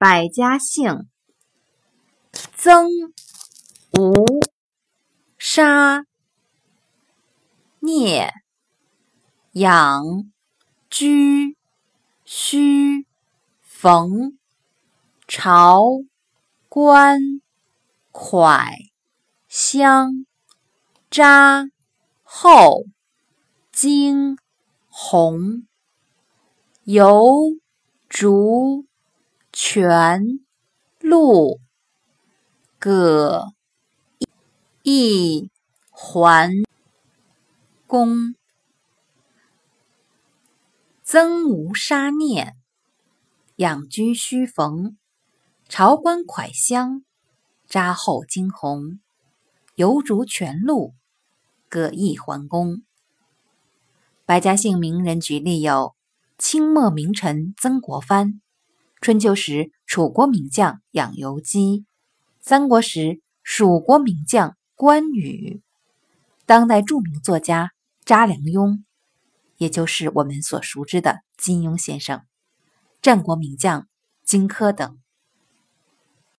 百家姓：曾、吴、沙、聂、养、居、须、冯、朝、关、蒯、香、扎、后、荆、洪、游、竹。全、陆、葛、义、环、公、曾无杀念、养居须逢、朝官蒯香、扎后惊鸿、游竹全陆、葛义桓公。百家姓名人举例有：清末名臣曾国藩。春秋时，楚国名将养由基；三国时，蜀国名将关羽；当代著名作家查良镛，也就是我们所熟知的金庸先生；战国名将荆轲等。